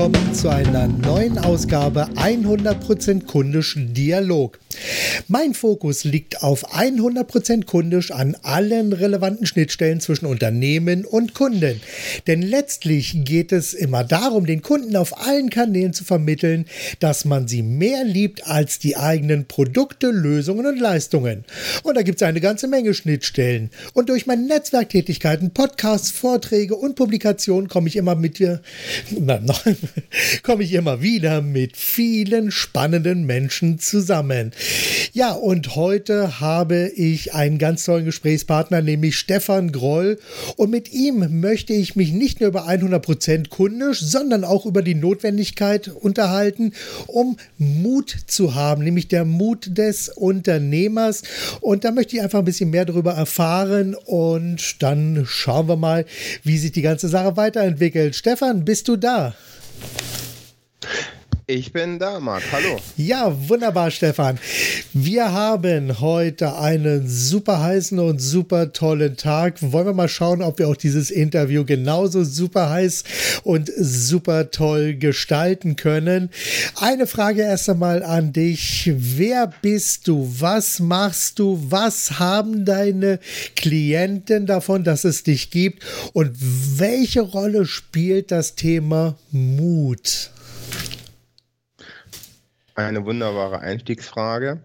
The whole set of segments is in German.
willkommen zu einer neuen Ausgabe 100% kundisch Dialog. Mein Fokus liegt auf 100% kundisch an allen relevanten Schnittstellen zwischen Unternehmen und Kunden. Denn letztlich geht es immer darum, den Kunden auf allen Kanälen zu vermitteln, dass man sie mehr liebt als die eigenen Produkte, Lösungen und Leistungen. Und da gibt es eine ganze Menge Schnittstellen. Und durch meine Netzwerktätigkeiten, Podcasts, Vorträge und Publikationen komme ich immer mit dir, na, noch, komme ich immer wieder mit vielen spannenden Menschen zusammen. Ja, und heute habe ich einen ganz tollen Gesprächspartner, nämlich Stefan Groll. Und mit ihm möchte ich mich nicht nur über 100% kundisch, sondern auch über die Notwendigkeit unterhalten, um Mut zu haben, nämlich der Mut des Unternehmers. Und da möchte ich einfach ein bisschen mehr darüber erfahren und dann schauen wir mal, wie sich die ganze Sache weiterentwickelt. Stefan, bist du da? Ich bin da, Marc. Hallo. Ja, wunderbar, Stefan. Wir haben heute einen super heißen und super tollen Tag. Wollen wir mal schauen, ob wir auch dieses Interview genauso super heiß und super toll gestalten können. Eine Frage erst einmal an dich. Wer bist du? Was machst du? Was haben deine Klienten davon, dass es dich gibt? Und welche Rolle spielt das Thema Mut? Eine wunderbare Einstiegsfrage.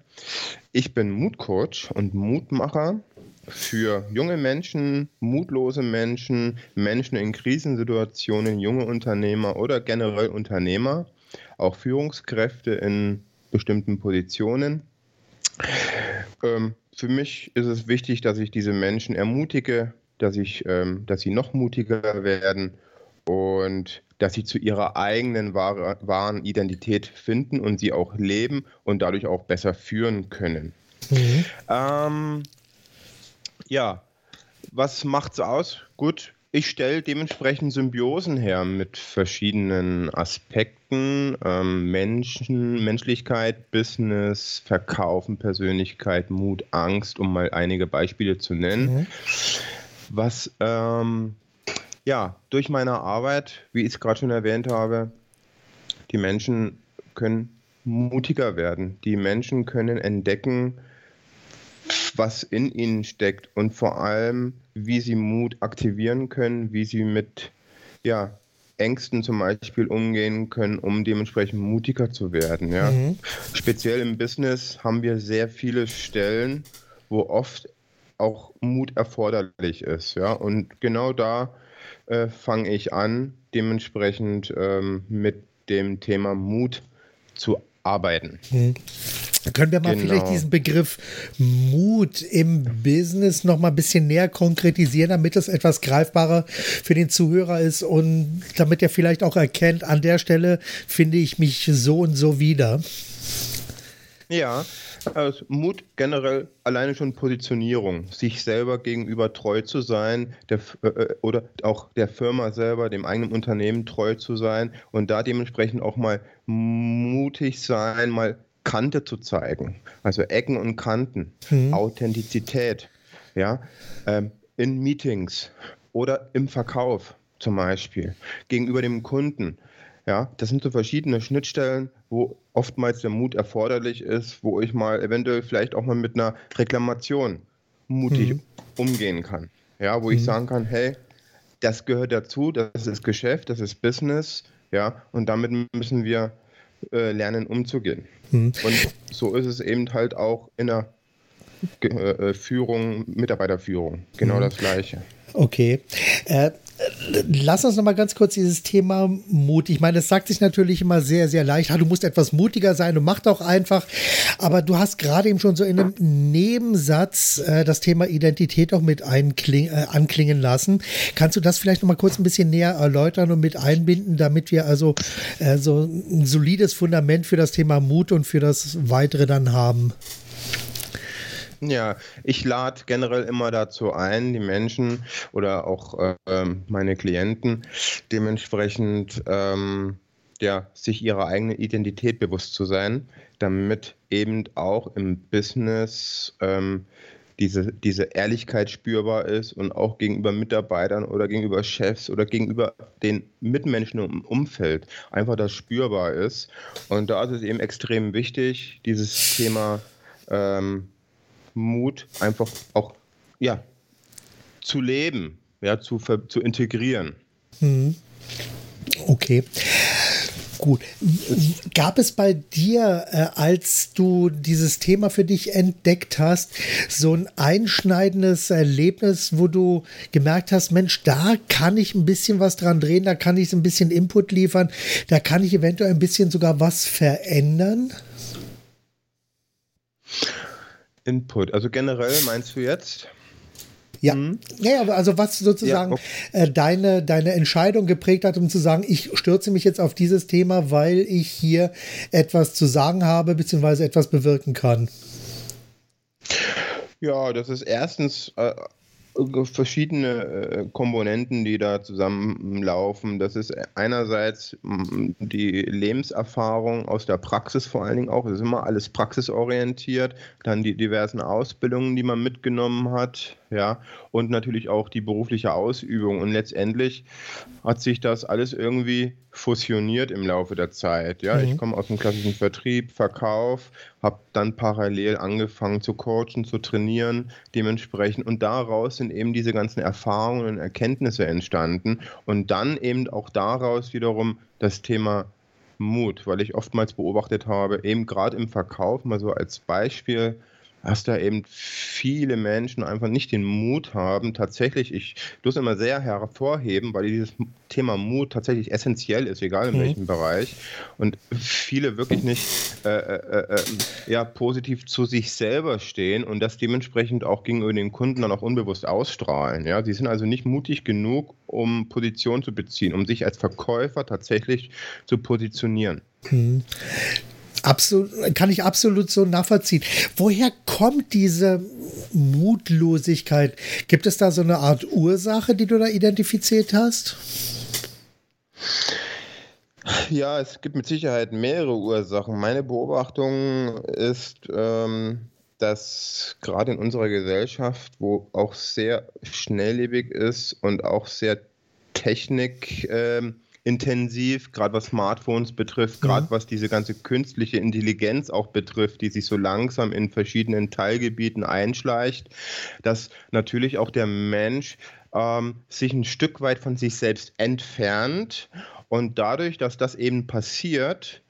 Ich bin Mutcoach und Mutmacher für junge Menschen, mutlose Menschen, Menschen in Krisensituationen, junge Unternehmer oder generell Unternehmer, auch Führungskräfte in bestimmten Positionen. Ähm, für mich ist es wichtig, dass ich diese Menschen ermutige, dass, ich, ähm, dass sie noch mutiger werden und dass sie zu ihrer eigenen wahren Identität finden und sie auch leben und dadurch auch besser führen können. Mhm. Ähm, ja, was macht's aus? Gut, ich stelle dementsprechend Symbiosen her mit verschiedenen Aspekten: ähm, Menschen, Menschlichkeit, Business, Verkaufen, Persönlichkeit, Mut, Angst, um mal einige Beispiele zu nennen. Mhm. Was ähm, ja, durch meine Arbeit, wie ich es gerade schon erwähnt habe, die Menschen können mutiger werden. Die Menschen können entdecken, was in ihnen steckt und vor allem, wie sie Mut aktivieren können, wie sie mit ja, Ängsten zum Beispiel umgehen können, um dementsprechend mutiger zu werden. Ja. Mhm. Speziell im Business haben wir sehr viele Stellen, wo oft auch Mut erforderlich ist. Ja. Und genau da äh, fange ich an, dementsprechend ähm, mit dem Thema Mut zu arbeiten. Hm. Können wir mal genau. vielleicht diesen Begriff Mut im Business noch mal ein bisschen näher konkretisieren, damit es etwas greifbarer für den Zuhörer ist und damit er vielleicht auch erkennt, an der Stelle finde ich mich so und so wieder? Ja, also Mut generell alleine schon Positionierung, sich selber gegenüber treu zu sein der, äh, äh, oder auch der Firma selber, dem eigenen Unternehmen treu zu sein und da dementsprechend auch mal mutig sein, mal Kante zu zeigen, also Ecken und Kanten, mhm. Authentizität, ja, ähm, in Meetings oder im Verkauf zum Beispiel, gegenüber dem Kunden. Ja, das sind so verschiedene Schnittstellen, wo oftmals der Mut erforderlich ist, wo ich mal eventuell vielleicht auch mal mit einer Reklamation mutig mhm. umgehen kann. Ja, wo mhm. ich sagen kann, hey, das gehört dazu, das ist Geschäft, das ist Business, ja, und damit müssen wir äh, lernen umzugehen. Mhm. Und so ist es eben halt auch in der äh, Führung, Mitarbeiterführung, genau mhm. das Gleiche. Okay. Äh, lass uns noch mal ganz kurz dieses Thema Mut. Ich meine, es sagt sich natürlich immer sehr, sehr leicht. du musst etwas mutiger sein und mach doch einfach. Aber du hast gerade eben schon so in einem Nebensatz äh, das Thema Identität auch mit einkling, äh, anklingen lassen. Kannst du das vielleicht noch mal kurz ein bisschen näher erläutern und mit einbinden, damit wir also äh, so ein solides Fundament für das Thema Mut und für das Weitere dann haben? Ja, ich lade generell immer dazu ein, die Menschen oder auch äh, meine Klienten dementsprechend ähm, ja, sich ihrer eigenen Identität bewusst zu sein, damit eben auch im Business ähm, diese, diese Ehrlichkeit spürbar ist und auch gegenüber Mitarbeitern oder gegenüber Chefs oder gegenüber den Mitmenschen im Umfeld einfach das spürbar ist. Und da ist es eben extrem wichtig, dieses Thema ähm, Mut einfach auch ja, zu leben, ja, zu, zu integrieren. Mhm. Okay. Gut. Gab es bei dir, äh, als du dieses Thema für dich entdeckt hast, so ein einschneidendes Erlebnis, wo du gemerkt hast, Mensch, da kann ich ein bisschen was dran drehen, da kann ich ein bisschen Input liefern, da kann ich eventuell ein bisschen sogar was verändern? Input, also generell meinst du jetzt? Ja. Mhm. ja, also was sozusagen ja, okay. äh, deine, deine Entscheidung geprägt hat, um zu sagen, ich stürze mich jetzt auf dieses Thema, weil ich hier etwas zu sagen habe, beziehungsweise etwas bewirken kann. Ja, das ist erstens äh, verschiedene äh, Komponenten, die da zusammenlaufen. Das ist einerseits die Lebenserfahrung aus der Praxis vor allen Dingen auch. Es ist immer alles praxisorientiert. Dann die diversen Ausbildungen, die man mitgenommen hat ja, und natürlich auch die berufliche Ausübung. Und letztendlich hat sich das alles irgendwie fusioniert im Laufe der Zeit. Ja, mhm. ich komme aus dem klassischen Vertrieb, Verkauf, habe dann parallel angefangen zu coachen, zu trainieren, dementsprechend. Und daraus sind eben diese ganzen Erfahrungen und Erkenntnisse entstanden. Und dann eben auch daraus wiederum das Thema Mut, weil ich oftmals beobachtet habe, eben gerade im Verkauf, mal so als Beispiel, dass da eben viele Menschen einfach nicht den Mut haben, tatsächlich, ich es immer sehr hervorheben, weil dieses Thema Mut tatsächlich essentiell ist, egal in mhm. welchem Bereich. Und viele wirklich nicht äh, äh, äh, äh, ja, positiv zu sich selber stehen und das dementsprechend auch gegenüber den Kunden dann auch unbewusst ausstrahlen. Ja? Sie sind also nicht mutig genug, um Position zu beziehen, um sich als Verkäufer tatsächlich zu positionieren. Mhm. Absolut, kann ich absolut so nachvollziehen. Woher kommt diese Mutlosigkeit? Gibt es da so eine Art Ursache, die du da identifiziert hast? Ja, es gibt mit Sicherheit mehrere Ursachen. Meine Beobachtung ist, ähm, dass gerade in unserer Gesellschaft, wo auch sehr schnelllebig ist und auch sehr Technik ähm, intensiv, gerade was Smartphones betrifft, gerade mhm. was diese ganze künstliche Intelligenz auch betrifft, die sich so langsam in verschiedenen Teilgebieten einschleicht, dass natürlich auch der Mensch ähm, sich ein Stück weit von sich selbst entfernt und dadurch, dass das eben passiert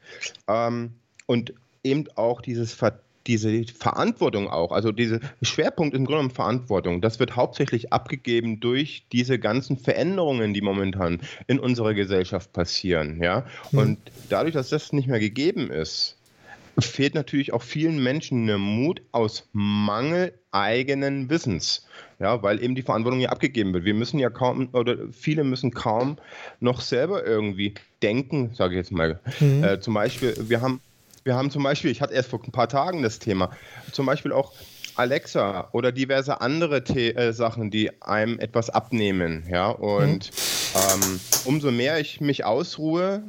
ähm, und eben auch dieses Vertrauen, diese Verantwortung auch, also dieser Schwerpunkt im Grunde genommen Verantwortung, das wird hauptsächlich abgegeben durch diese ganzen Veränderungen, die momentan in unserer Gesellschaft passieren. Ja? Mhm. Und dadurch, dass das nicht mehr gegeben ist, fehlt natürlich auch vielen Menschen der Mut aus Mangel eigenen Wissens. Ja, weil eben die Verantwortung ja abgegeben wird. Wir müssen ja kaum, oder viele müssen kaum noch selber irgendwie denken, sage ich jetzt mal. Mhm. Äh, zum Beispiel, wir haben wir haben zum Beispiel, ich hatte erst vor ein paar Tagen das Thema, zum Beispiel auch Alexa oder diverse andere The äh, Sachen, die einem etwas abnehmen. Ja, und mhm. ähm, umso mehr ich mich ausruhe,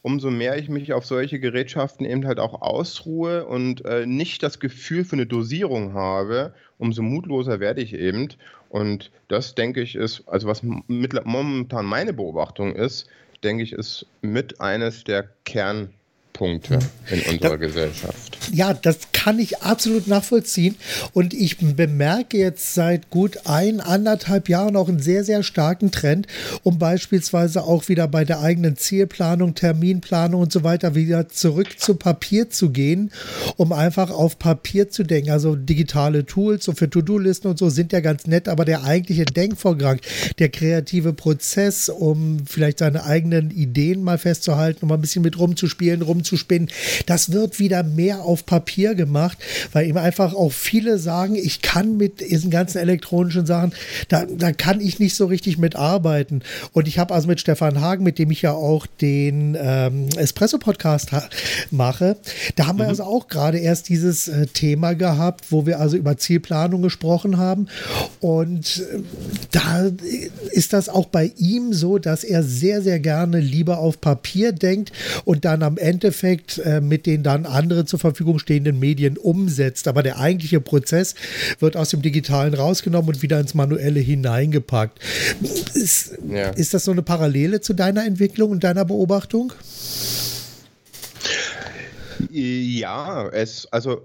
umso mehr ich mich auf solche Gerätschaften eben halt auch ausruhe und äh, nicht das Gefühl für eine Dosierung habe, umso mutloser werde ich eben. Und das denke ich ist, also was momentan meine Beobachtung ist, denke ich, ist mit eines der Kern Punkte in unserer da, Gesellschaft. Ja, das kann ich absolut nachvollziehen. Und ich bemerke jetzt seit gut ein, anderthalb Jahren auch einen sehr, sehr starken Trend, um beispielsweise auch wieder bei der eigenen Zielplanung, Terminplanung und so weiter wieder zurück zu Papier zu gehen, um einfach auf Papier zu denken. Also digitale Tools, so für To-Do-Listen und so sind ja ganz nett, aber der eigentliche Denkvorgang, der kreative Prozess, um vielleicht seine eigenen Ideen mal festzuhalten, um ein bisschen mit rumzuspielen, rumzuspielen, rumzuspinnen. Das wird wieder mehr auf Papier gemacht, weil eben einfach auch viele sagen, ich kann mit diesen ganzen elektronischen Sachen, da, da kann ich nicht so richtig mitarbeiten. Und ich habe also mit Stefan Hagen, mit dem ich ja auch den ähm, Espresso-Podcast mache, da haben mhm. wir also auch gerade erst dieses äh, Thema gehabt, wo wir also über Zielplanung gesprochen haben. Und äh, da ist das auch bei ihm so, dass er sehr, sehr gerne lieber auf Papier denkt und dann am Ende Endeffekt äh, mit denen dann andere zur Verfügung Verfügung stehenden Medien umsetzt. Aber der eigentliche Prozess wird aus dem Digitalen rausgenommen und wieder ins Manuelle hineingepackt. Ist, ja. ist das so eine Parallele zu deiner Entwicklung und deiner Beobachtung? Ja, es, also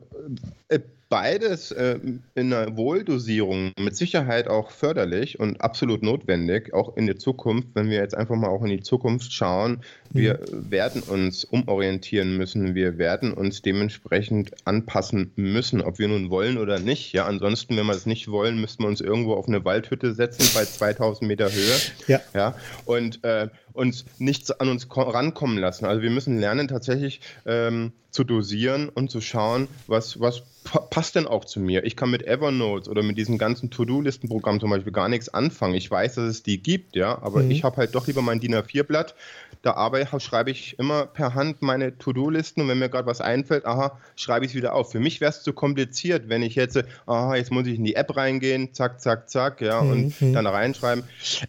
äh, beides äh, in einer Wohldosierung mit Sicherheit auch förderlich und absolut notwendig, auch in der Zukunft, wenn wir jetzt einfach mal auch in die Zukunft schauen. Wir mhm. werden uns umorientieren müssen, wir werden uns dementsprechend anpassen müssen, ob wir nun wollen oder nicht. Ja, ansonsten, wenn wir es nicht wollen, müssten wir uns irgendwo auf eine Waldhütte setzen bei 2000 Meter Höhe. Ja. ja und äh, uns nichts an uns rankommen lassen. Also wir müssen lernen, tatsächlich ähm, zu dosieren und zu schauen, was, was passt denn auch zu mir? Ich kann mit Evernote oder mit diesem ganzen To-Do-Listen-Programm zum Beispiel gar nichts anfangen. Ich weiß, dass es die gibt, ja, aber mhm. ich habe halt doch lieber mein DIN A4-Blatt. Da arbeite, schreibe ich immer per Hand meine To-Do-Listen und wenn mir gerade was einfällt, aha, schreibe ich es wieder auf. Für mich wäre es zu kompliziert, wenn ich jetzt, aha, jetzt muss ich in die App reingehen, zack, zack, zack, ja, mhm. und mhm. dann reinschreiben.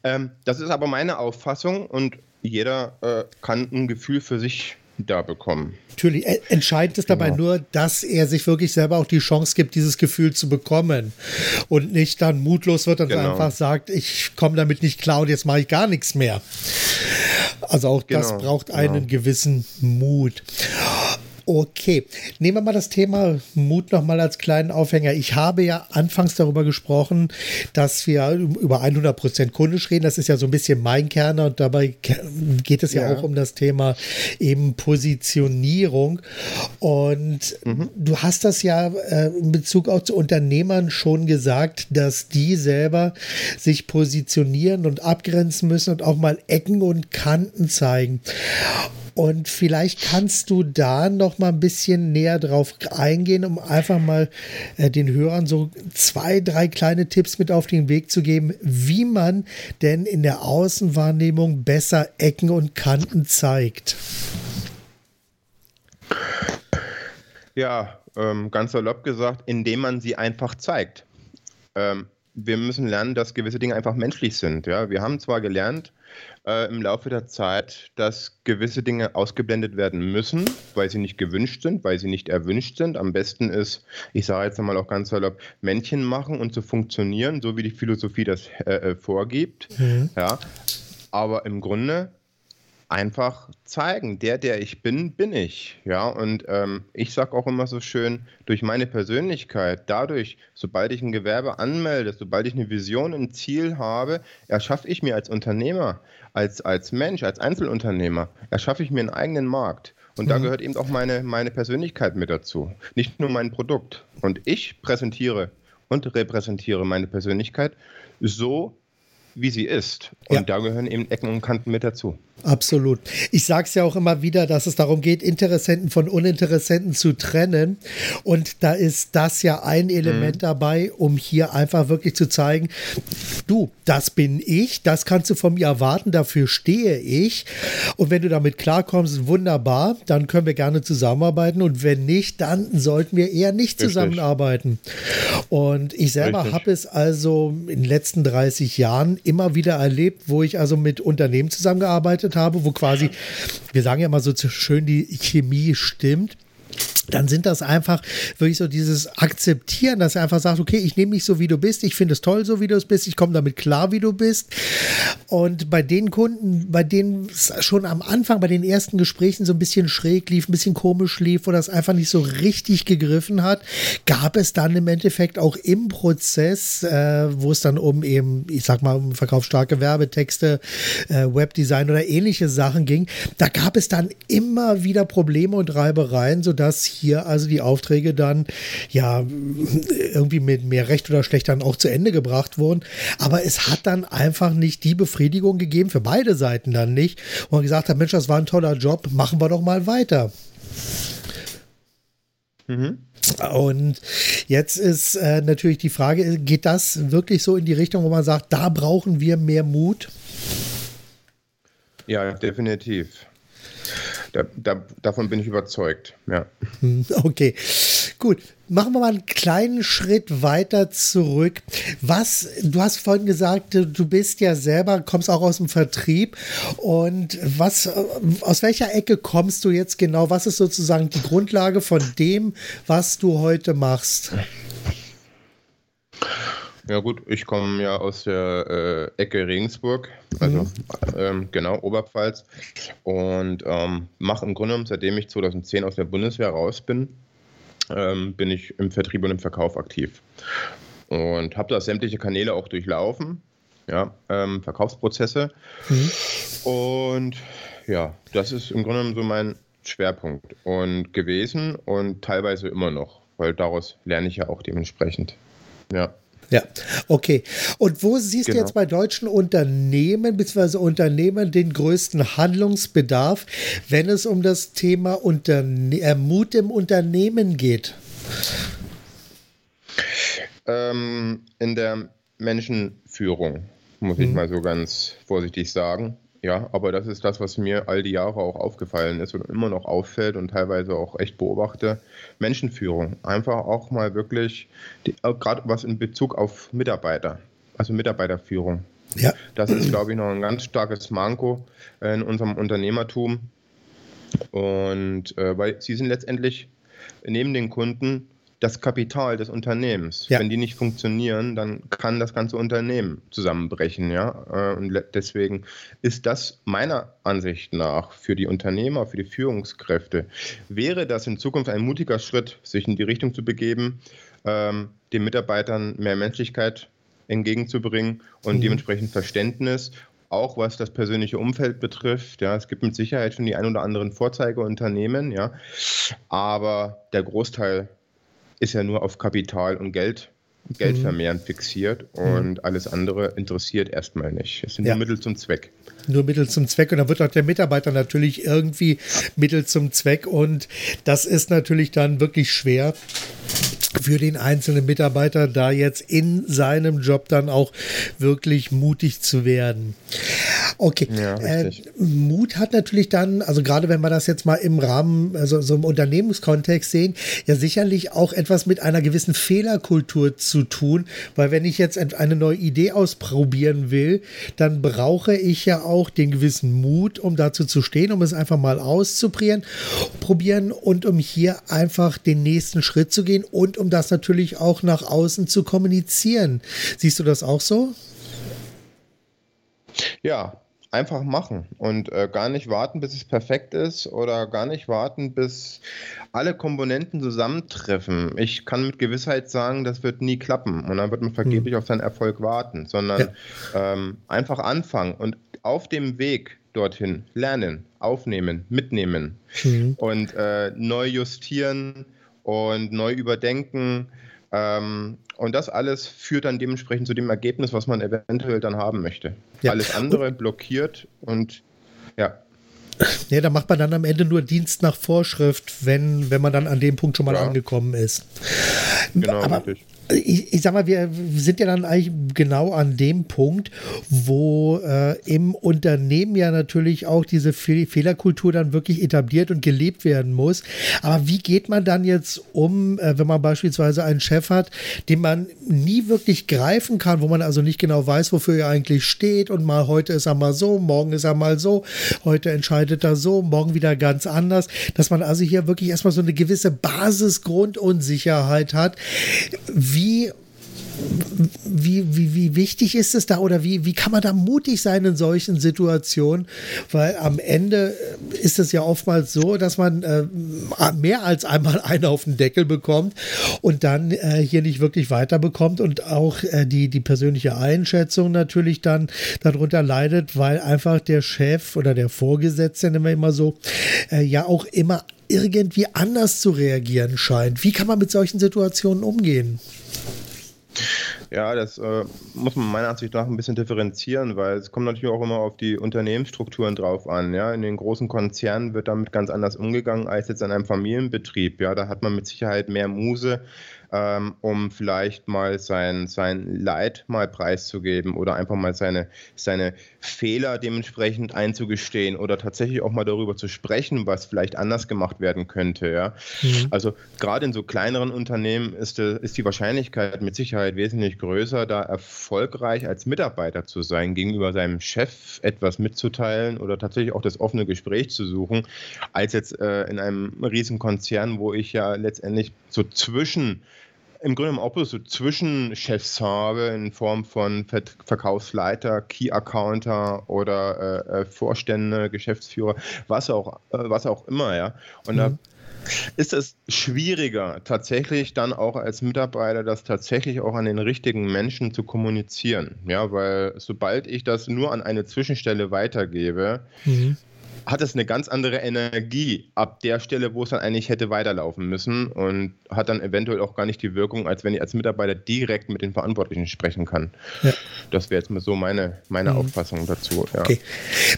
Ähm, das ist aber meine Auffassung und jeder äh, kann ein Gefühl für sich da bekommen. Natürlich, entscheidend ist dabei genau. nur, dass er sich wirklich selber auch die Chance gibt, dieses Gefühl zu bekommen und nicht dann mutlos wird und genau. einfach sagt, ich komme damit nicht klar und jetzt mache ich gar nichts mehr. Also auch genau. das braucht einen genau. gewissen Mut. Okay, nehmen wir mal das Thema Mut nochmal als kleinen Aufhänger. Ich habe ja anfangs darüber gesprochen, dass wir über 100% kundisch reden. Das ist ja so ein bisschen mein Kern und dabei geht es ja, ja auch um das Thema eben Positionierung. Und mhm. du hast das ja äh, in Bezug auch zu Unternehmern schon gesagt, dass die selber sich positionieren und abgrenzen müssen und auch mal Ecken und Kanten zeigen. Und vielleicht kannst du da noch mal ein bisschen näher drauf eingehen, um einfach mal äh, den Hörern so zwei, drei kleine Tipps mit auf den Weg zu geben, wie man denn in der Außenwahrnehmung besser Ecken und Kanten zeigt. Ja, ähm, ganz salopp gesagt, indem man sie einfach zeigt. Ähm, wir müssen lernen, dass gewisse Dinge einfach menschlich sind. Ja? Wir haben zwar gelernt, äh, im Laufe der Zeit, dass gewisse Dinge ausgeblendet werden müssen, weil sie nicht gewünscht sind, weil sie nicht erwünscht sind. Am besten ist, ich sage jetzt einmal auch ganz salopp, Männchen machen und zu funktionieren, so wie die Philosophie das äh, äh vorgibt. Mhm. Ja. Aber im Grunde einfach zeigen, der, der ich bin, bin ich. Ja, und ähm, ich sage auch immer so schön, durch meine Persönlichkeit, dadurch, sobald ich ein Gewerbe anmelde, sobald ich eine Vision, ein Ziel habe, erschaffe ich mir als Unternehmer, als, als Mensch, als Einzelunternehmer, erschaffe ich mir einen eigenen Markt. Und mhm. da gehört eben auch meine, meine Persönlichkeit mit dazu, nicht nur mein Produkt. Und ich präsentiere und repräsentiere meine Persönlichkeit so, wie sie ist. Und ja. da gehören eben Ecken und Kanten mit dazu. Absolut. Ich sage es ja auch immer wieder, dass es darum geht, Interessenten von Uninteressenten zu trennen. Und da ist das ja ein Element mhm. dabei, um hier einfach wirklich zu zeigen, du, das bin ich, das kannst du von mir erwarten, dafür stehe ich. Und wenn du damit klarkommst, wunderbar, dann können wir gerne zusammenarbeiten. Und wenn nicht, dann sollten wir eher nicht Richtig. zusammenarbeiten. Und ich selber habe es also in den letzten 30 Jahren immer wieder erlebt, wo ich also mit Unternehmen zusammengearbeitet habe, wo quasi, wir sagen ja immer so schön, die Chemie stimmt dann sind das einfach wirklich so dieses Akzeptieren, dass er einfach sagt, okay, ich nehme dich so, wie du bist, ich finde es toll, so wie du es bist, ich komme damit klar, wie du bist. Und bei den Kunden, bei denen es schon am Anfang, bei den ersten Gesprächen so ein bisschen schräg lief, ein bisschen komisch lief, wo das einfach nicht so richtig gegriffen hat, gab es dann im Endeffekt auch im Prozess, äh, wo es dann um eben, ich sag mal, um verkaufsstarke Werbetexte, äh, Webdesign oder ähnliche Sachen ging, da gab es dann immer wieder Probleme und Reibereien, sodass hier also die Aufträge dann ja irgendwie mit mehr Recht oder Schlecht dann auch zu Ende gebracht wurden. Aber es hat dann einfach nicht die Befriedigung gegeben, für beide Seiten dann nicht, wo man gesagt hat, Mensch, das war ein toller Job, machen wir doch mal weiter. Mhm. Und jetzt ist äh, natürlich die Frage, geht das wirklich so in die Richtung, wo man sagt, da brauchen wir mehr Mut? Ja, definitiv. Da, da, davon bin ich überzeugt, ja. Okay, Gut, machen wir mal einen kleinen Schritt weiter zurück. Was, du hast vorhin gesagt, du bist ja selber, kommst auch aus dem Vertrieb. Und was, aus welcher Ecke kommst du jetzt genau? Was ist sozusagen die Grundlage von dem, was du heute machst? Ja gut, ich komme ja aus der äh, Ecke Regensburg, also mhm. ähm, genau Oberpfalz und ähm, mache im Grunde genommen, seitdem ich 2010 aus der Bundeswehr raus bin, ähm, bin ich im Vertrieb und im Verkauf aktiv und habe da sämtliche Kanäle auch durchlaufen, ja, ähm, Verkaufsprozesse mhm. und ja, das ist im Grunde genommen so mein Schwerpunkt und gewesen und teilweise immer noch, weil daraus lerne ich ja auch dementsprechend. Ja. Ja, okay. Und wo siehst genau. du jetzt bei deutschen Unternehmen bzw. Unternehmen den größten Handlungsbedarf, wenn es um das Thema Unterne äh, Mut im Unternehmen geht? Ähm, in der Menschenführung, muss mhm. ich mal so ganz vorsichtig sagen. Ja, aber das ist das, was mir all die Jahre auch aufgefallen ist und immer noch auffällt und teilweise auch echt beobachte. Menschenführung. Einfach auch mal wirklich, äh, gerade was in Bezug auf Mitarbeiter, also Mitarbeiterführung. Ja. Das ist, glaube ich, noch ein ganz starkes Manko in unserem Unternehmertum. Und äh, weil sie sind letztendlich neben den Kunden das Kapital des Unternehmens. Ja. Wenn die nicht funktionieren, dann kann das ganze Unternehmen zusammenbrechen. Ja? Äh, und deswegen ist das meiner Ansicht nach für die Unternehmer, für die Führungskräfte, wäre das in Zukunft ein mutiger Schritt, sich in die Richtung zu begeben, ähm, den Mitarbeitern mehr Menschlichkeit entgegenzubringen und mhm. dementsprechend Verständnis auch was das persönliche Umfeld betrifft. Ja, es gibt mit Sicherheit schon die ein oder anderen Vorzeigeunternehmen, ja, aber der Großteil ist ja nur auf Kapital und Geld, Geldvermehren mhm. fixiert und mhm. alles andere interessiert erstmal nicht. Es sind ja. nur Mittel zum Zweck. Nur Mittel zum Zweck und dann wird auch der Mitarbeiter natürlich irgendwie Mittel zum Zweck und das ist natürlich dann wirklich schwer für den einzelnen Mitarbeiter, da jetzt in seinem Job dann auch wirklich mutig zu werden. Okay. Ja, äh, Mut hat natürlich dann, also gerade wenn wir das jetzt mal im Rahmen, also so im Unternehmenskontext sehen, ja sicherlich auch etwas mit einer gewissen Fehlerkultur zu tun, weil wenn ich jetzt eine neue Idee ausprobieren will, dann brauche ich ja auch den gewissen Mut, um dazu zu stehen, um es einfach mal auszuprobieren, probieren und um hier einfach den nächsten Schritt zu gehen und um das natürlich auch nach außen zu kommunizieren. Siehst du das auch so? Ja, einfach machen und äh, gar nicht warten, bis es perfekt ist oder gar nicht warten, bis alle Komponenten zusammentreffen. Ich kann mit Gewissheit sagen, das wird nie klappen und dann wird man vergeblich mhm. auf seinen Erfolg warten, sondern ja. ähm, einfach anfangen und auf dem Weg dorthin lernen, aufnehmen, mitnehmen mhm. und äh, neu justieren und neu überdenken. Ähm, und das alles führt dann dementsprechend zu dem Ergebnis, was man eventuell dann haben möchte. Ja. Alles andere blockiert und ja. Ja, da macht man dann am Ende nur Dienst nach Vorschrift, wenn, wenn man dann an dem Punkt schon mal ja. angekommen ist. Genau, Aber richtig ich, ich sag mal, wir sind ja dann eigentlich genau an dem Punkt, wo äh, im Unternehmen ja natürlich auch diese Fe Fehlerkultur dann wirklich etabliert und gelebt werden muss. Aber wie geht man dann jetzt um, äh, wenn man beispielsweise einen Chef hat, den man nie wirklich greifen kann, wo man also nicht genau weiß, wofür er eigentlich steht und mal heute ist er mal so, morgen ist er mal so, heute entscheidet er so, morgen wieder ganz anders, dass man also hier wirklich erstmal so eine gewisse Basisgrundunsicherheit hat. Wie wie wie, wie, wie wichtig ist es da oder wie, wie kann man da mutig sein in solchen Situationen? Weil am Ende ist es ja oftmals so, dass man äh, mehr als einmal einen auf den Deckel bekommt und dann äh, hier nicht wirklich weiterbekommt und auch äh, die, die persönliche Einschätzung natürlich dann darunter leidet, weil einfach der Chef oder der Vorgesetzte, nennen wir immer so, äh, ja auch immer irgendwie anders zu reagieren scheint. Wie kann man mit solchen Situationen umgehen? Ja, das äh, muss man meiner Ansicht nach ein bisschen differenzieren, weil es kommt natürlich auch immer auf die Unternehmensstrukturen drauf an. Ja, in den großen Konzernen wird damit ganz anders umgegangen als jetzt in einem Familienbetrieb. Ja, da hat man mit Sicherheit mehr Muse, ähm, um vielleicht mal sein, sein Leid mal preiszugeben oder einfach mal seine, seine Fehler dementsprechend einzugestehen oder tatsächlich auch mal darüber zu sprechen, was vielleicht anders gemacht werden könnte. Ja? Mhm. Also gerade in so kleineren Unternehmen ist, äh, ist die Wahrscheinlichkeit mit Sicherheit wesentlich größer, da erfolgreich als Mitarbeiter zu sein, gegenüber seinem Chef etwas mitzuteilen oder tatsächlich auch das offene Gespräch zu suchen, als jetzt äh, in einem Riesenkonzern, wo ich ja letztendlich so zwischen im Grunde auch so Zwischenchefs habe in Form von Verkaufsleiter, Key-Accounter oder äh, äh, Vorstände, Geschäftsführer, was auch, äh, was auch immer, ja. Und mhm. da ist es schwieriger, tatsächlich dann auch als Mitarbeiter das tatsächlich auch an den richtigen Menschen zu kommunizieren. Ja, weil sobald ich das nur an eine Zwischenstelle weitergebe, mhm hat es eine ganz andere Energie ab der Stelle, wo es dann eigentlich hätte weiterlaufen müssen und hat dann eventuell auch gar nicht die Wirkung, als wenn ich als Mitarbeiter direkt mit den Verantwortlichen sprechen kann. Ja. Das wäre jetzt mal so meine, meine mhm. Auffassung dazu. Ja. Okay.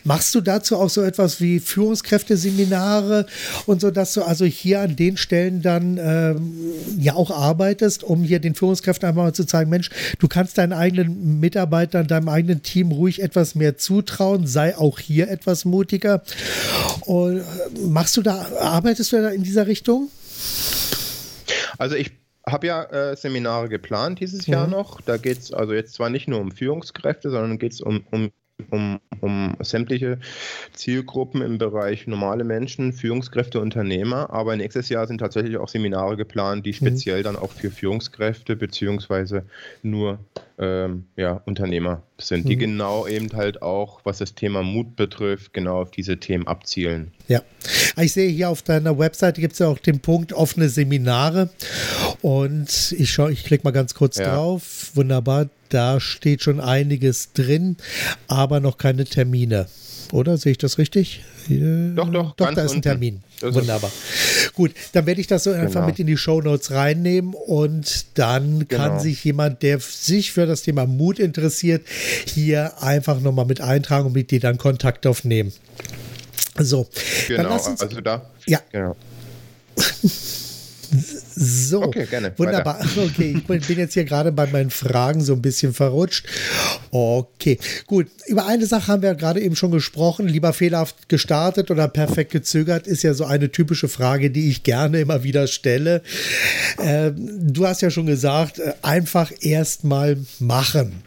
Machst du dazu auch so etwas wie Führungskräfteseminare und so, dass du also hier an den Stellen dann ähm, ja auch arbeitest, um hier den Führungskräften einfach mal zu zeigen, Mensch, du kannst deinen eigenen Mitarbeitern, deinem eigenen Team ruhig etwas mehr zutrauen, sei auch hier etwas mutiger. Und äh, machst du da, arbeitest du da in dieser Richtung? Also ich habe ja äh, Seminare geplant dieses Jahr noch. Da geht es also jetzt zwar nicht nur um Führungskräfte, sondern geht es um, um um, um sämtliche Zielgruppen im Bereich normale Menschen, Führungskräfte, Unternehmer. Aber nächstes Jahr sind tatsächlich auch Seminare geplant, die mhm. speziell dann auch für Führungskräfte beziehungsweise nur ähm, ja, Unternehmer sind, die mhm. genau eben halt auch, was das Thema Mut betrifft, genau auf diese Themen abzielen. Ja, ich sehe hier auf deiner Webseite gibt es ja auch den Punkt offene Seminare und ich schaue, ich klicke mal ganz kurz ja. drauf. Wunderbar, da steht schon einiges drin, aber noch keine Termine. Oder sehe ich das richtig? Doch, doch. Doch, da ist ein Termin. Wunderbar. Gut, dann werde ich das so genau. einfach mit in die Show Notes reinnehmen und dann kann genau. sich jemand, der sich für das Thema Mut interessiert, hier einfach nochmal mit eintragen und mit dir dann Kontakt aufnehmen. So. Genau, also da. Ja. Genau. So, okay, gerne. Wunderbar. Weiter. Okay, ich bin jetzt hier gerade bei meinen Fragen so ein bisschen verrutscht. Okay, gut. Über eine Sache haben wir gerade eben schon gesprochen. Lieber fehlerhaft gestartet oder perfekt gezögert ist ja so eine typische Frage, die ich gerne immer wieder stelle. Äh, du hast ja schon gesagt, äh, einfach erstmal machen.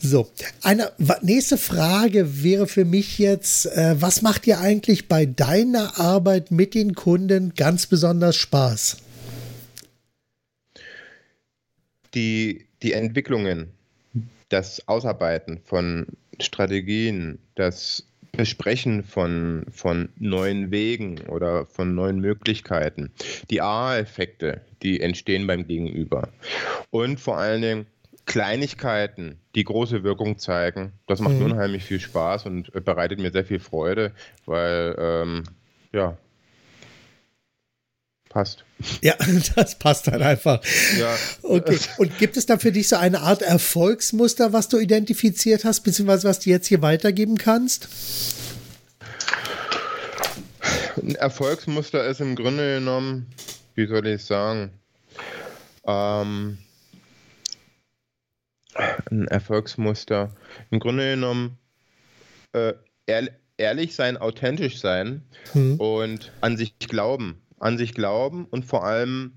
So, eine nächste Frage wäre für mich jetzt, äh, was macht dir eigentlich bei deiner Arbeit mit den Kunden ganz besonders Spaß? Die, die Entwicklungen, das Ausarbeiten von Strategien, das Besprechen von, von neuen Wegen oder von neuen Möglichkeiten, die A-Effekte, die entstehen beim Gegenüber und vor allen Dingen Kleinigkeiten, die große Wirkung zeigen. Das macht mhm. unheimlich viel Spaß und bereitet mir sehr viel Freude, weil ähm, ja, passt. Ja, das passt dann einfach. Ja. Okay. Und gibt es da für dich so eine Art Erfolgsmuster, was du identifiziert hast, beziehungsweise was du jetzt hier weitergeben kannst? Ein Erfolgsmuster ist im Grunde genommen, wie soll ich sagen, ähm, ein Erfolgsmuster. Im Grunde genommen äh, ehrlich sein, authentisch sein hm. und an sich glauben. An sich glauben und vor allem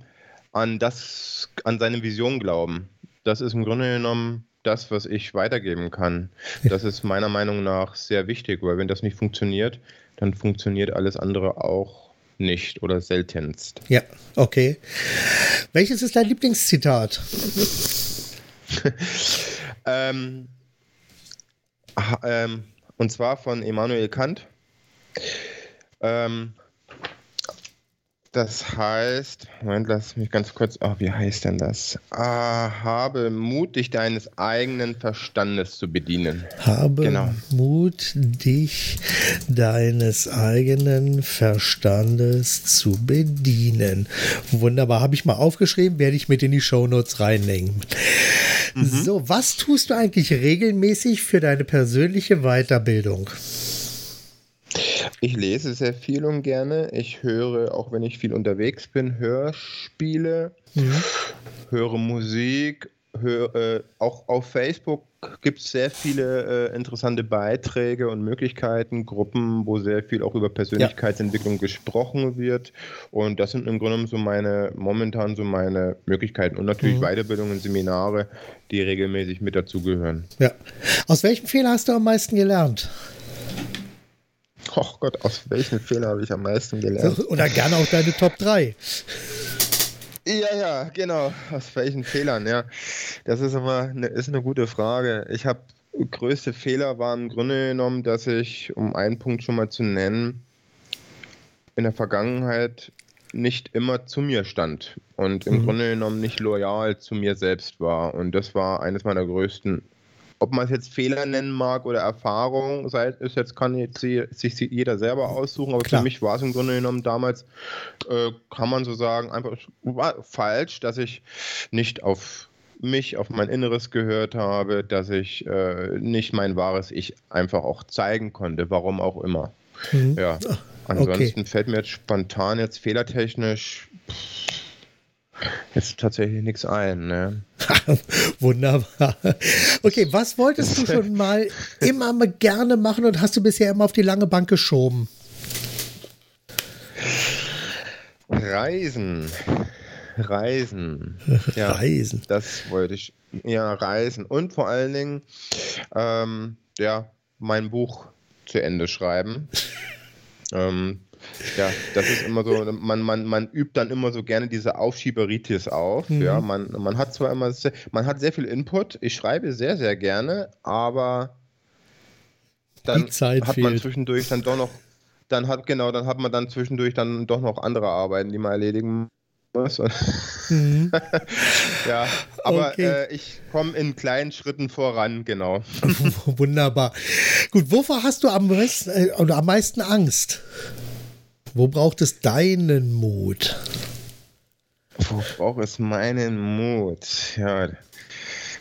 an das, an seine Vision glauben. Das ist im Grunde genommen das, was ich weitergeben kann. Das ist meiner Meinung nach sehr wichtig, weil wenn das nicht funktioniert, dann funktioniert alles andere auch nicht oder seltenst. Ja, okay. Welches ist dein Lieblingszitat? ähm, ähm, und zwar von Immanuel Kant. Ähm, das heißt, Moment, lass mich ganz kurz, oh, wie heißt denn das? Ah, habe Mut, dich deines eigenen Verstandes zu bedienen. Habe genau. Mut, dich deines eigenen Verstandes zu bedienen. Wunderbar, habe ich mal aufgeschrieben, werde ich mit in die Shownotes reinlegen. Mhm. So, was tust du eigentlich regelmäßig für deine persönliche Weiterbildung? Ich lese sehr viel und gerne. Ich höre, auch wenn ich viel unterwegs bin, Hörspiele, mhm. höre Musik, höre, äh, auch auf Facebook gibt es sehr viele äh, interessante Beiträge und Möglichkeiten, Gruppen, wo sehr viel auch über Persönlichkeitsentwicklung ja. gesprochen wird. Und das sind im Grunde so meine, momentan so meine Möglichkeiten. Und natürlich mhm. Weiterbildungen, Seminare, die regelmäßig mit dazugehören. Ja. Aus welchem Fehler hast du am meisten gelernt? Oh Gott, aus welchen Fehler habe ich am meisten gelernt? Oder gerne auch deine Top 3. Ja, ja, genau. Aus welchen Fehlern, ja. Das ist immer eine, ist eine gute Frage. Ich habe größte Fehler waren im Grunde genommen, dass ich, um einen Punkt schon mal zu nennen, in der Vergangenheit nicht immer zu mir stand und im mhm. Grunde genommen nicht loyal zu mir selbst war. Und das war eines meiner größten ob man es jetzt Fehler nennen mag oder Erfahrung, sei es jetzt kann jetzt sich jeder selber aussuchen, aber Klar. für mich war es im Grunde genommen damals, äh, kann man so sagen, einfach falsch, dass ich nicht auf mich, auf mein Inneres gehört habe, dass ich äh, nicht mein wahres Ich einfach auch zeigen konnte, warum auch immer. Mhm. Ja. Ansonsten okay. fällt mir jetzt spontan jetzt fehlertechnisch pff, Jetzt tatsächlich nichts ein, ne? Wunderbar. Okay, was wolltest du schon mal immer mal gerne machen und hast du bisher immer auf die lange Bank geschoben? Reisen. Reisen. Ja, Reisen. Das wollte ich. Ja, reisen. Und vor allen Dingen, ähm, ja, mein Buch zu Ende schreiben. ähm, ja, das ist immer so, man, man, man übt dann immer so gerne diese Aufschieberitis auf. Mhm. Ja, man, man hat zwar immer, sehr, man hat sehr viel Input, ich schreibe sehr, sehr gerne, aber dann hat fehlt. man zwischendurch dann doch noch, dann hat, genau, dann hat man dann zwischendurch dann doch noch andere Arbeiten, die man erledigen muss. Mhm. ja, aber okay. äh, ich komme in kleinen Schritten voran, genau. Wunderbar. Gut, wovor hast du am meisten, äh, oder am meisten Angst? Wo braucht es deinen Mut? Wo braucht es meinen Mut? Ja,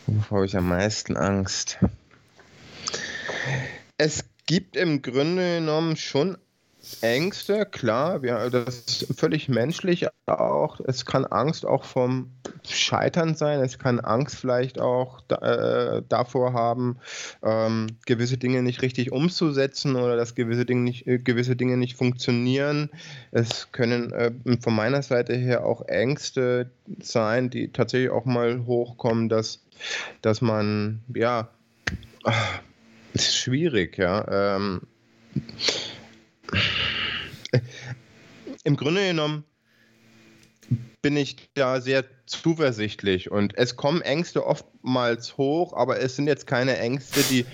wovor habe ich am meisten Angst? Es gibt im Grunde genommen schon Ängste, klar, ja, das ist völlig menschlich auch. Es kann Angst auch vom Scheitern sein, es kann Angst vielleicht auch äh, davor haben, ähm, gewisse Dinge nicht richtig umzusetzen oder dass gewisse Dinge nicht, äh, gewisse Dinge nicht funktionieren. Es können äh, von meiner Seite her auch Ängste sein, die tatsächlich auch mal hochkommen, dass, dass man, ja, ach, ist schwierig, ja. Ähm, im Grunde genommen bin ich da sehr zuversichtlich und es kommen Ängste oftmals hoch, aber es sind jetzt keine Ängste, die,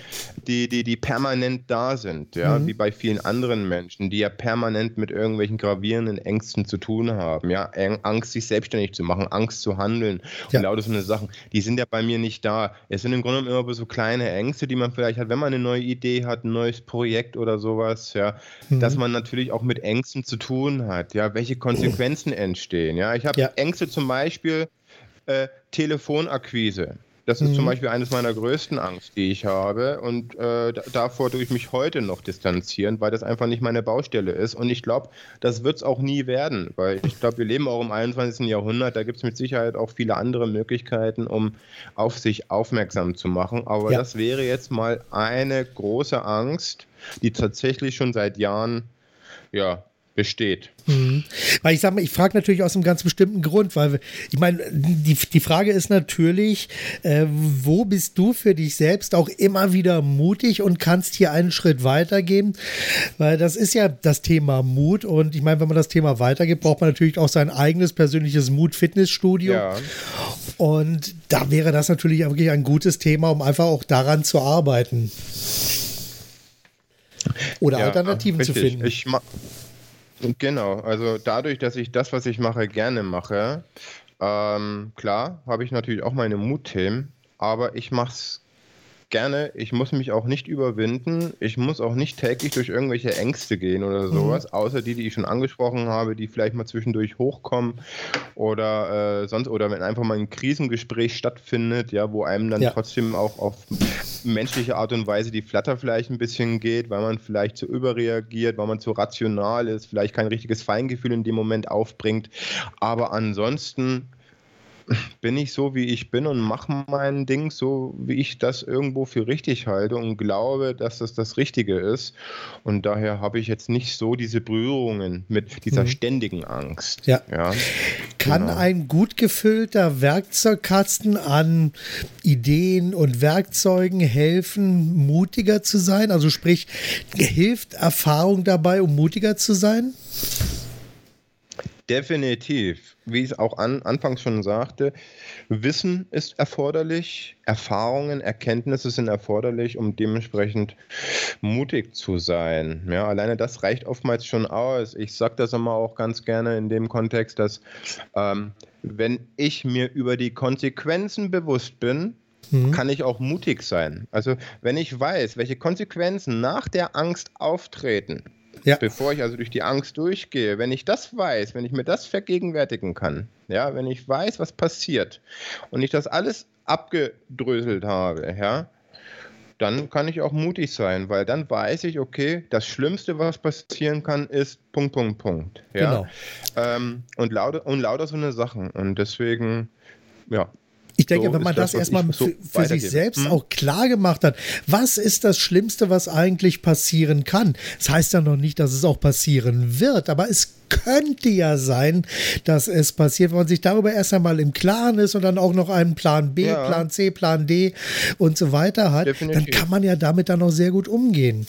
die, die, die permanent da sind, ja, mhm. wie bei vielen anderen Menschen, die ja permanent mit irgendwelchen gravierenden Ängsten zu tun haben, ja, Angst, sich selbstständig zu machen, Angst zu handeln ja. und lauter so eine Sachen, die sind ja bei mir nicht da. Es sind im Grunde immer so kleine Ängste, die man vielleicht hat, wenn man eine neue Idee hat, ein neues Projekt oder sowas, ja, mhm. dass man natürlich auch mit Ängsten zu tun hat, ja, welche Konsequenzen entstehen, ja. Ich habe ja. Ängste zum Beispiel, äh, Telefonakquise. Das ist mhm. zum Beispiel eines meiner größten Angst, die ich habe. Und äh, davor tue ich mich heute noch distanzieren, weil das einfach nicht meine Baustelle ist. Und ich glaube, das wird es auch nie werden, weil ich glaube, wir leben auch im 21. Jahrhundert. Da gibt es mit Sicherheit auch viele andere Möglichkeiten, um auf sich aufmerksam zu machen. Aber ja. das wäre jetzt mal eine große Angst, die tatsächlich schon seit Jahren ja, besteht. Mhm. Weil ich sage mal, ich frage natürlich aus einem ganz bestimmten Grund, weil ich meine, die, die Frage ist natürlich, äh, wo bist du für dich selbst auch immer wieder mutig und kannst hier einen Schritt weitergehen? Weil das ist ja das Thema Mut und ich meine, wenn man das Thema weitergibt, braucht man natürlich auch sein eigenes persönliches Mut-Fitnessstudio. Ja. Und da wäre das natürlich wirklich ein gutes Thema, um einfach auch daran zu arbeiten. Oder ja, Alternativen richtig. zu finden. Ich, Genau, also dadurch, dass ich das, was ich mache, gerne mache, ähm, klar, habe ich natürlich auch meine Mutthemen, aber ich mache es gerne. Ich muss mich auch nicht überwinden. Ich muss auch nicht täglich durch irgendwelche Ängste gehen oder mhm. sowas, mhm. außer die, die ich schon angesprochen habe, die vielleicht mal zwischendurch hochkommen oder äh, sonst oder wenn einfach mal ein Krisengespräch stattfindet, ja, wo einem dann ja. trotzdem auch auf menschliche Art und Weise die Flatter vielleicht ein bisschen geht, weil man vielleicht zu überreagiert, weil man zu rational ist, vielleicht kein richtiges Feingefühl in dem Moment aufbringt. Aber ansonsten bin ich so, wie ich bin und mache mein Ding so, wie ich das irgendwo für richtig halte und glaube, dass das das Richtige ist. Und daher habe ich jetzt nicht so diese Berührungen mit dieser mhm. ständigen Angst. Ja. ja Kann genau. ein gut gefüllter Werkzeugkasten an Ideen und Werkzeugen helfen, mutiger zu sein? Also sprich, hilft Erfahrung dabei, um mutiger zu sein? Definitiv. Wie ich es auch an, anfangs schon sagte, Wissen ist erforderlich, Erfahrungen, Erkenntnisse sind erforderlich, um dementsprechend mutig zu sein. Ja, alleine das reicht oftmals schon aus. Ich sage das immer auch ganz gerne in dem Kontext, dass ähm, wenn ich mir über die Konsequenzen bewusst bin, mhm. kann ich auch mutig sein. Also wenn ich weiß, welche Konsequenzen nach der Angst auftreten, ja. bevor ich also durch die Angst durchgehe, wenn ich das weiß, wenn ich mir das vergegenwärtigen kann, ja, wenn ich weiß, was passiert und ich das alles abgedröselt habe, ja, dann kann ich auch mutig sein, weil dann weiß ich, okay, das Schlimmste, was passieren kann, ist Punkt, Punkt, Punkt. Ja? Genau. Ähm, und, lauter, und lauter so eine Sachen. Und deswegen, ja, ich denke, so wenn man das, das erstmal so für, für sich selbst hm? auch klar gemacht hat, was ist das Schlimmste, was eigentlich passieren kann? Das heißt ja noch nicht, dass es auch passieren wird, aber es könnte ja sein, dass es passiert, wenn man sich darüber erst einmal im Klaren ist und dann auch noch einen Plan B, ja. Plan C, Plan D und so weiter hat, Definitiv. dann kann man ja damit dann auch sehr gut umgehen.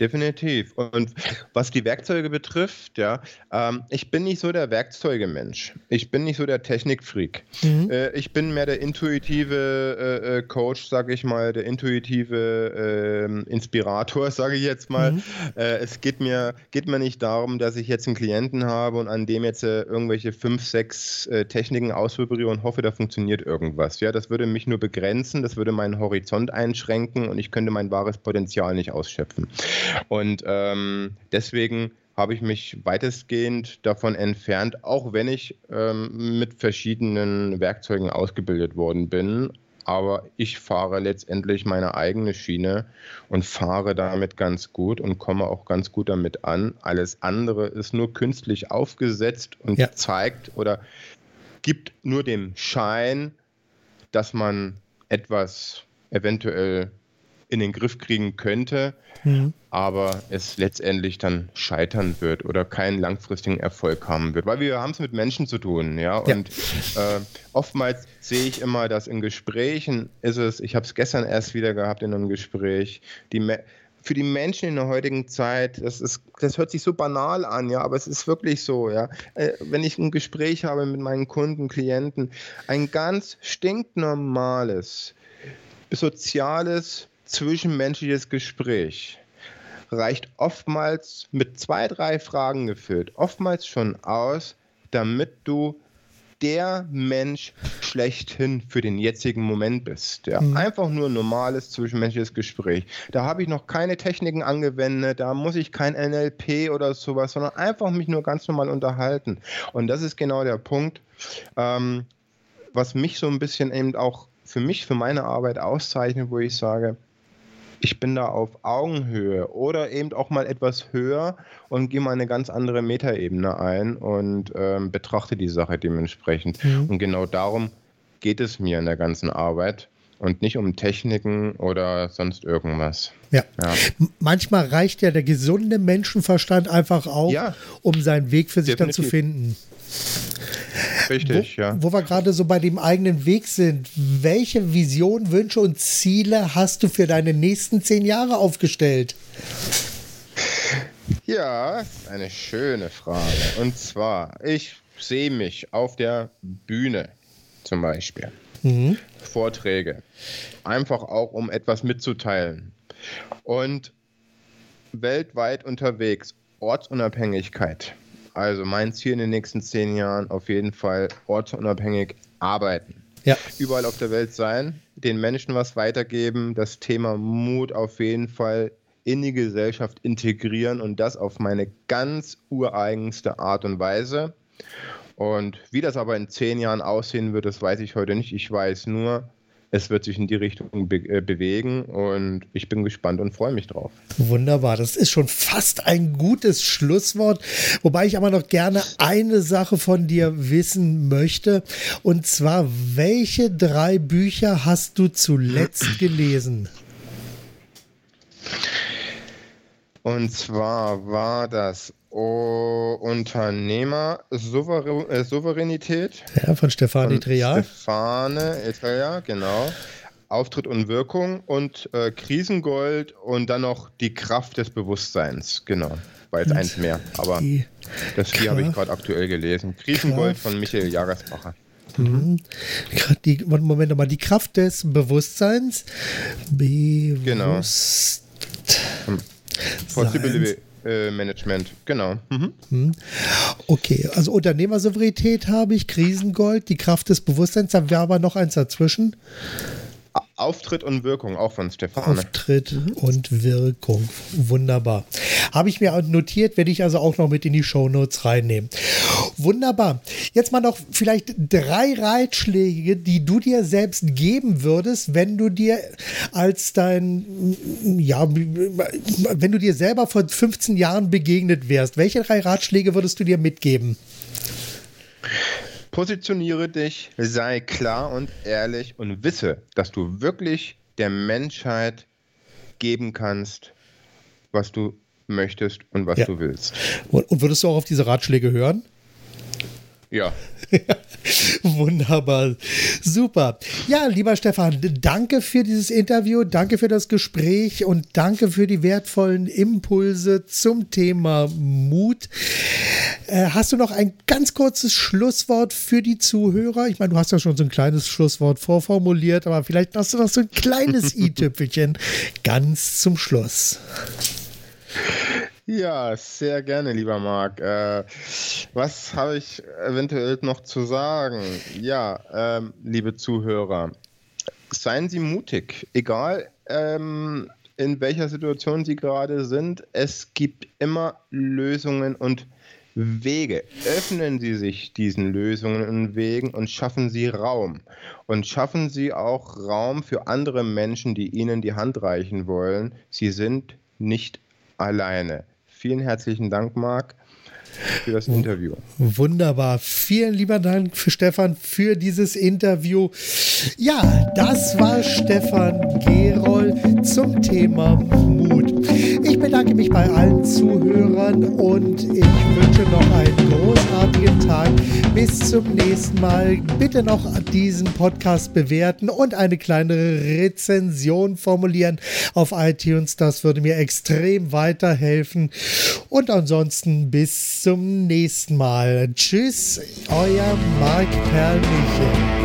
Definitiv. Und was die Werkzeuge betrifft, ja, ähm, ich bin nicht so der Werkzeugemensch. Ich bin nicht so der Technikfreak. Mhm. Äh, ich bin mehr der intuitive äh, äh Coach, sage ich mal, der intuitive äh, Inspirator, sage ich jetzt mal. Mhm. Äh, es geht mir, geht mir nicht darum, dass ich jetzt einen Klienten habe und an dem jetzt äh, irgendwelche fünf, sechs Techniken ausprobiere und hoffe, da funktioniert irgendwas. Ja, das würde mich nur begrenzen, das würde meinen Horizont einschränken und ich könnte mein wahres Potenzial nicht ausschöpfen. Und ähm, deswegen habe ich mich weitestgehend davon entfernt, auch wenn ich ähm, mit verschiedenen Werkzeugen ausgebildet worden bin. Aber ich fahre letztendlich meine eigene Schiene und fahre damit ganz gut und komme auch ganz gut damit an. Alles andere ist nur künstlich aufgesetzt und ja. zeigt oder gibt nur den Schein, dass man etwas eventuell in den Griff kriegen könnte, mhm. aber es letztendlich dann scheitern wird oder keinen langfristigen Erfolg haben wird. Weil wir haben es mit Menschen zu tun, ja. ja. Und äh, oftmals sehe ich immer, dass in Gesprächen ist es, ich habe es gestern erst wieder gehabt in einem Gespräch, die Me für die Menschen in der heutigen Zeit, das, ist, das hört sich so banal an, ja, aber es ist wirklich so, ja. Äh, wenn ich ein Gespräch habe mit meinen Kunden, Klienten, ein ganz stinknormales, soziales zwischenmenschliches Gespräch reicht oftmals mit zwei, drei Fragen gefüllt, oftmals schon aus, damit du der Mensch schlechthin für den jetzigen Moment bist. Ja. Mhm. Einfach nur normales zwischenmenschliches Gespräch. Da habe ich noch keine Techniken angewendet, da muss ich kein NLP oder sowas, sondern einfach mich nur ganz normal unterhalten. Und das ist genau der Punkt, ähm, was mich so ein bisschen eben auch für mich, für meine Arbeit auszeichnet, wo ich sage, ich bin da auf Augenhöhe oder eben auch mal etwas höher und gehe mal eine ganz andere Metaebene ein und ähm, betrachte die Sache dementsprechend. Mhm. Und genau darum geht es mir in der ganzen Arbeit und nicht um Techniken oder sonst irgendwas. Ja. ja. Manchmal reicht ja der gesunde Menschenverstand einfach auch, ja. um seinen Weg für sich Definitiv. dann zu finden. Richtig, wo, ja. Wo wir gerade so bei dem eigenen Weg sind, welche Vision, Wünsche und Ziele hast du für deine nächsten zehn Jahre aufgestellt? Ja, eine schöne Frage. Und zwar, ich sehe mich auf der Bühne zum Beispiel. Mhm. Vorträge. Einfach auch, um etwas mitzuteilen. Und weltweit unterwegs. Ortsunabhängigkeit. Also mein Ziel in den nächsten zehn Jahren auf jeden Fall ortsunabhängig arbeiten. Ja. Überall auf der Welt sein, den Menschen was weitergeben, das Thema Mut auf jeden Fall in die Gesellschaft integrieren und das auf meine ganz ureigenste Art und Weise. Und wie das aber in zehn Jahren aussehen wird, das weiß ich heute nicht. Ich weiß nur, es wird sich in die Richtung be äh, bewegen und ich bin gespannt und freue mich drauf. Wunderbar, das ist schon fast ein gutes Schlusswort, wobei ich aber noch gerne eine Sache von dir wissen möchte und zwar, welche drei Bücher hast du zuletzt gelesen? Und zwar war das oh, Unternehmer-Souveränität. Ja, von Stefanie Trial. Stefane Trial, genau. Auftritt und Wirkung und äh, Krisengold und dann noch die Kraft des Bewusstseins. Genau. War jetzt und eins mehr, aber das hier habe ich gerade aktuell gelesen. Krisengold Kraft. von Michael Jagersbacher. Mhm. Die, Moment nochmal, die Kraft des Bewusstseins. Bewusst. Genau. Possibility äh, Management, genau. Mhm. mhm. Okay, also Unternehmersouveränität habe ich, Krisengold, die Kraft des Bewusstseins, da wäre aber noch eins dazwischen. Auftritt und Wirkung, auch von Stefan. Auftritt und Wirkung. Wunderbar. Habe ich mir notiert, werde ich also auch noch mit in die Shownotes reinnehmen. Wunderbar. Jetzt mal noch vielleicht drei Ratschläge, die du dir selbst geben würdest, wenn du dir als dein, ja, wenn du dir selber vor 15 Jahren begegnet wärst. Welche drei Ratschläge würdest du dir mitgeben? Positioniere dich, sei klar und ehrlich und wisse, dass du wirklich der Menschheit geben kannst, was du möchtest und was ja. du willst. Und würdest du auch auf diese Ratschläge hören? Ja. Wunderbar. Super. Ja, lieber Stefan, danke für dieses Interview, danke für das Gespräch und danke für die wertvollen Impulse zum Thema Mut. Äh, hast du noch ein ganz kurzes Schlusswort für die Zuhörer? Ich meine, du hast ja schon so ein kleines Schlusswort vorformuliert, aber vielleicht hast du noch so ein kleines i-Tüpfelchen ganz zum Schluss. Ja, sehr gerne, lieber Marc. Äh, was habe ich eventuell noch zu sagen? Ja, ähm, liebe Zuhörer, seien Sie mutig, egal ähm, in welcher Situation Sie gerade sind. Es gibt immer Lösungen und Wege. Öffnen Sie sich diesen Lösungen und Wegen und schaffen Sie Raum. Und schaffen Sie auch Raum für andere Menschen, die Ihnen die Hand reichen wollen. Sie sind nicht alleine. Vielen herzlichen Dank, Marc, für das Interview. Wunderbar. Vielen lieber Dank für Stefan für dieses Interview. Ja, das war Stefan Geroll zum Thema Mut. Ich bedanke mich bei allen Zuhörern und ich wünsche noch einen großartigen Tag. Bis zum nächsten Mal. Bitte noch diesen Podcast bewerten und eine kleine Rezension formulieren auf iTunes. Das würde mir extrem weiterhelfen. Und ansonsten bis zum nächsten Mal. Tschüss, euer Marc Perlmichel.